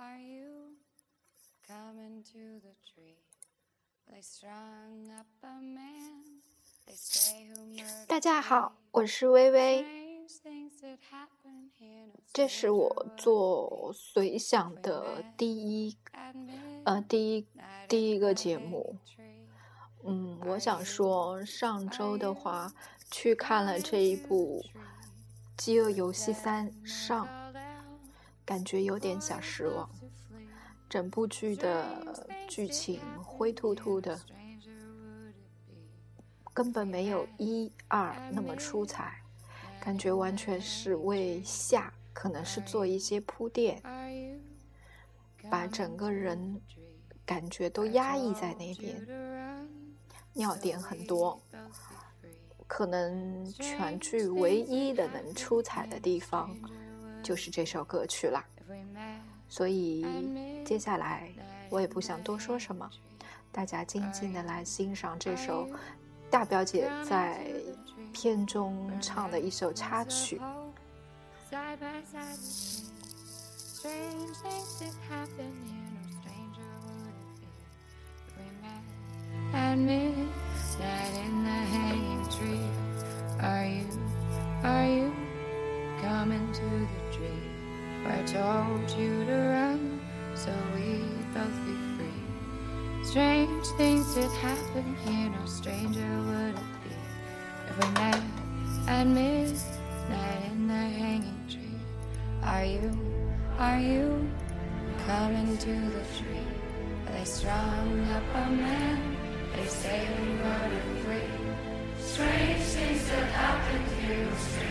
Are you coming to the tree? They strung up a man. They say who murdered 大家好，我是微微，strange things that happen here. No 这是我做随想的第一呃第一第一个节目。嗯，我想说，上周的话去看了这一部《饥饿游戏三》上，Fell down 感觉有点小失望。整部剧的剧情灰突突的，根本没有一二那么出彩，感觉完全是为下可能是做一些铺垫，把整个人感觉都压抑在那边，尿点很多。可能全剧唯一的能出彩的地方就是这首歌曲啦。所以接下来我也不想多说什么，大家静静的来欣赏这首大表姐在片中唱的一首插曲。happening you know stranger would it be if we met at midnight in the hanging tree. Are you, are you coming to the tree? I told you to run so we'd both be free? Strange things that happen here, no stranger would it be if we met at midnight in the hanging tree. Are you, are you coming to the tree? Are they strung up a man? They say we murdered free. Strange things that happen here, no stranger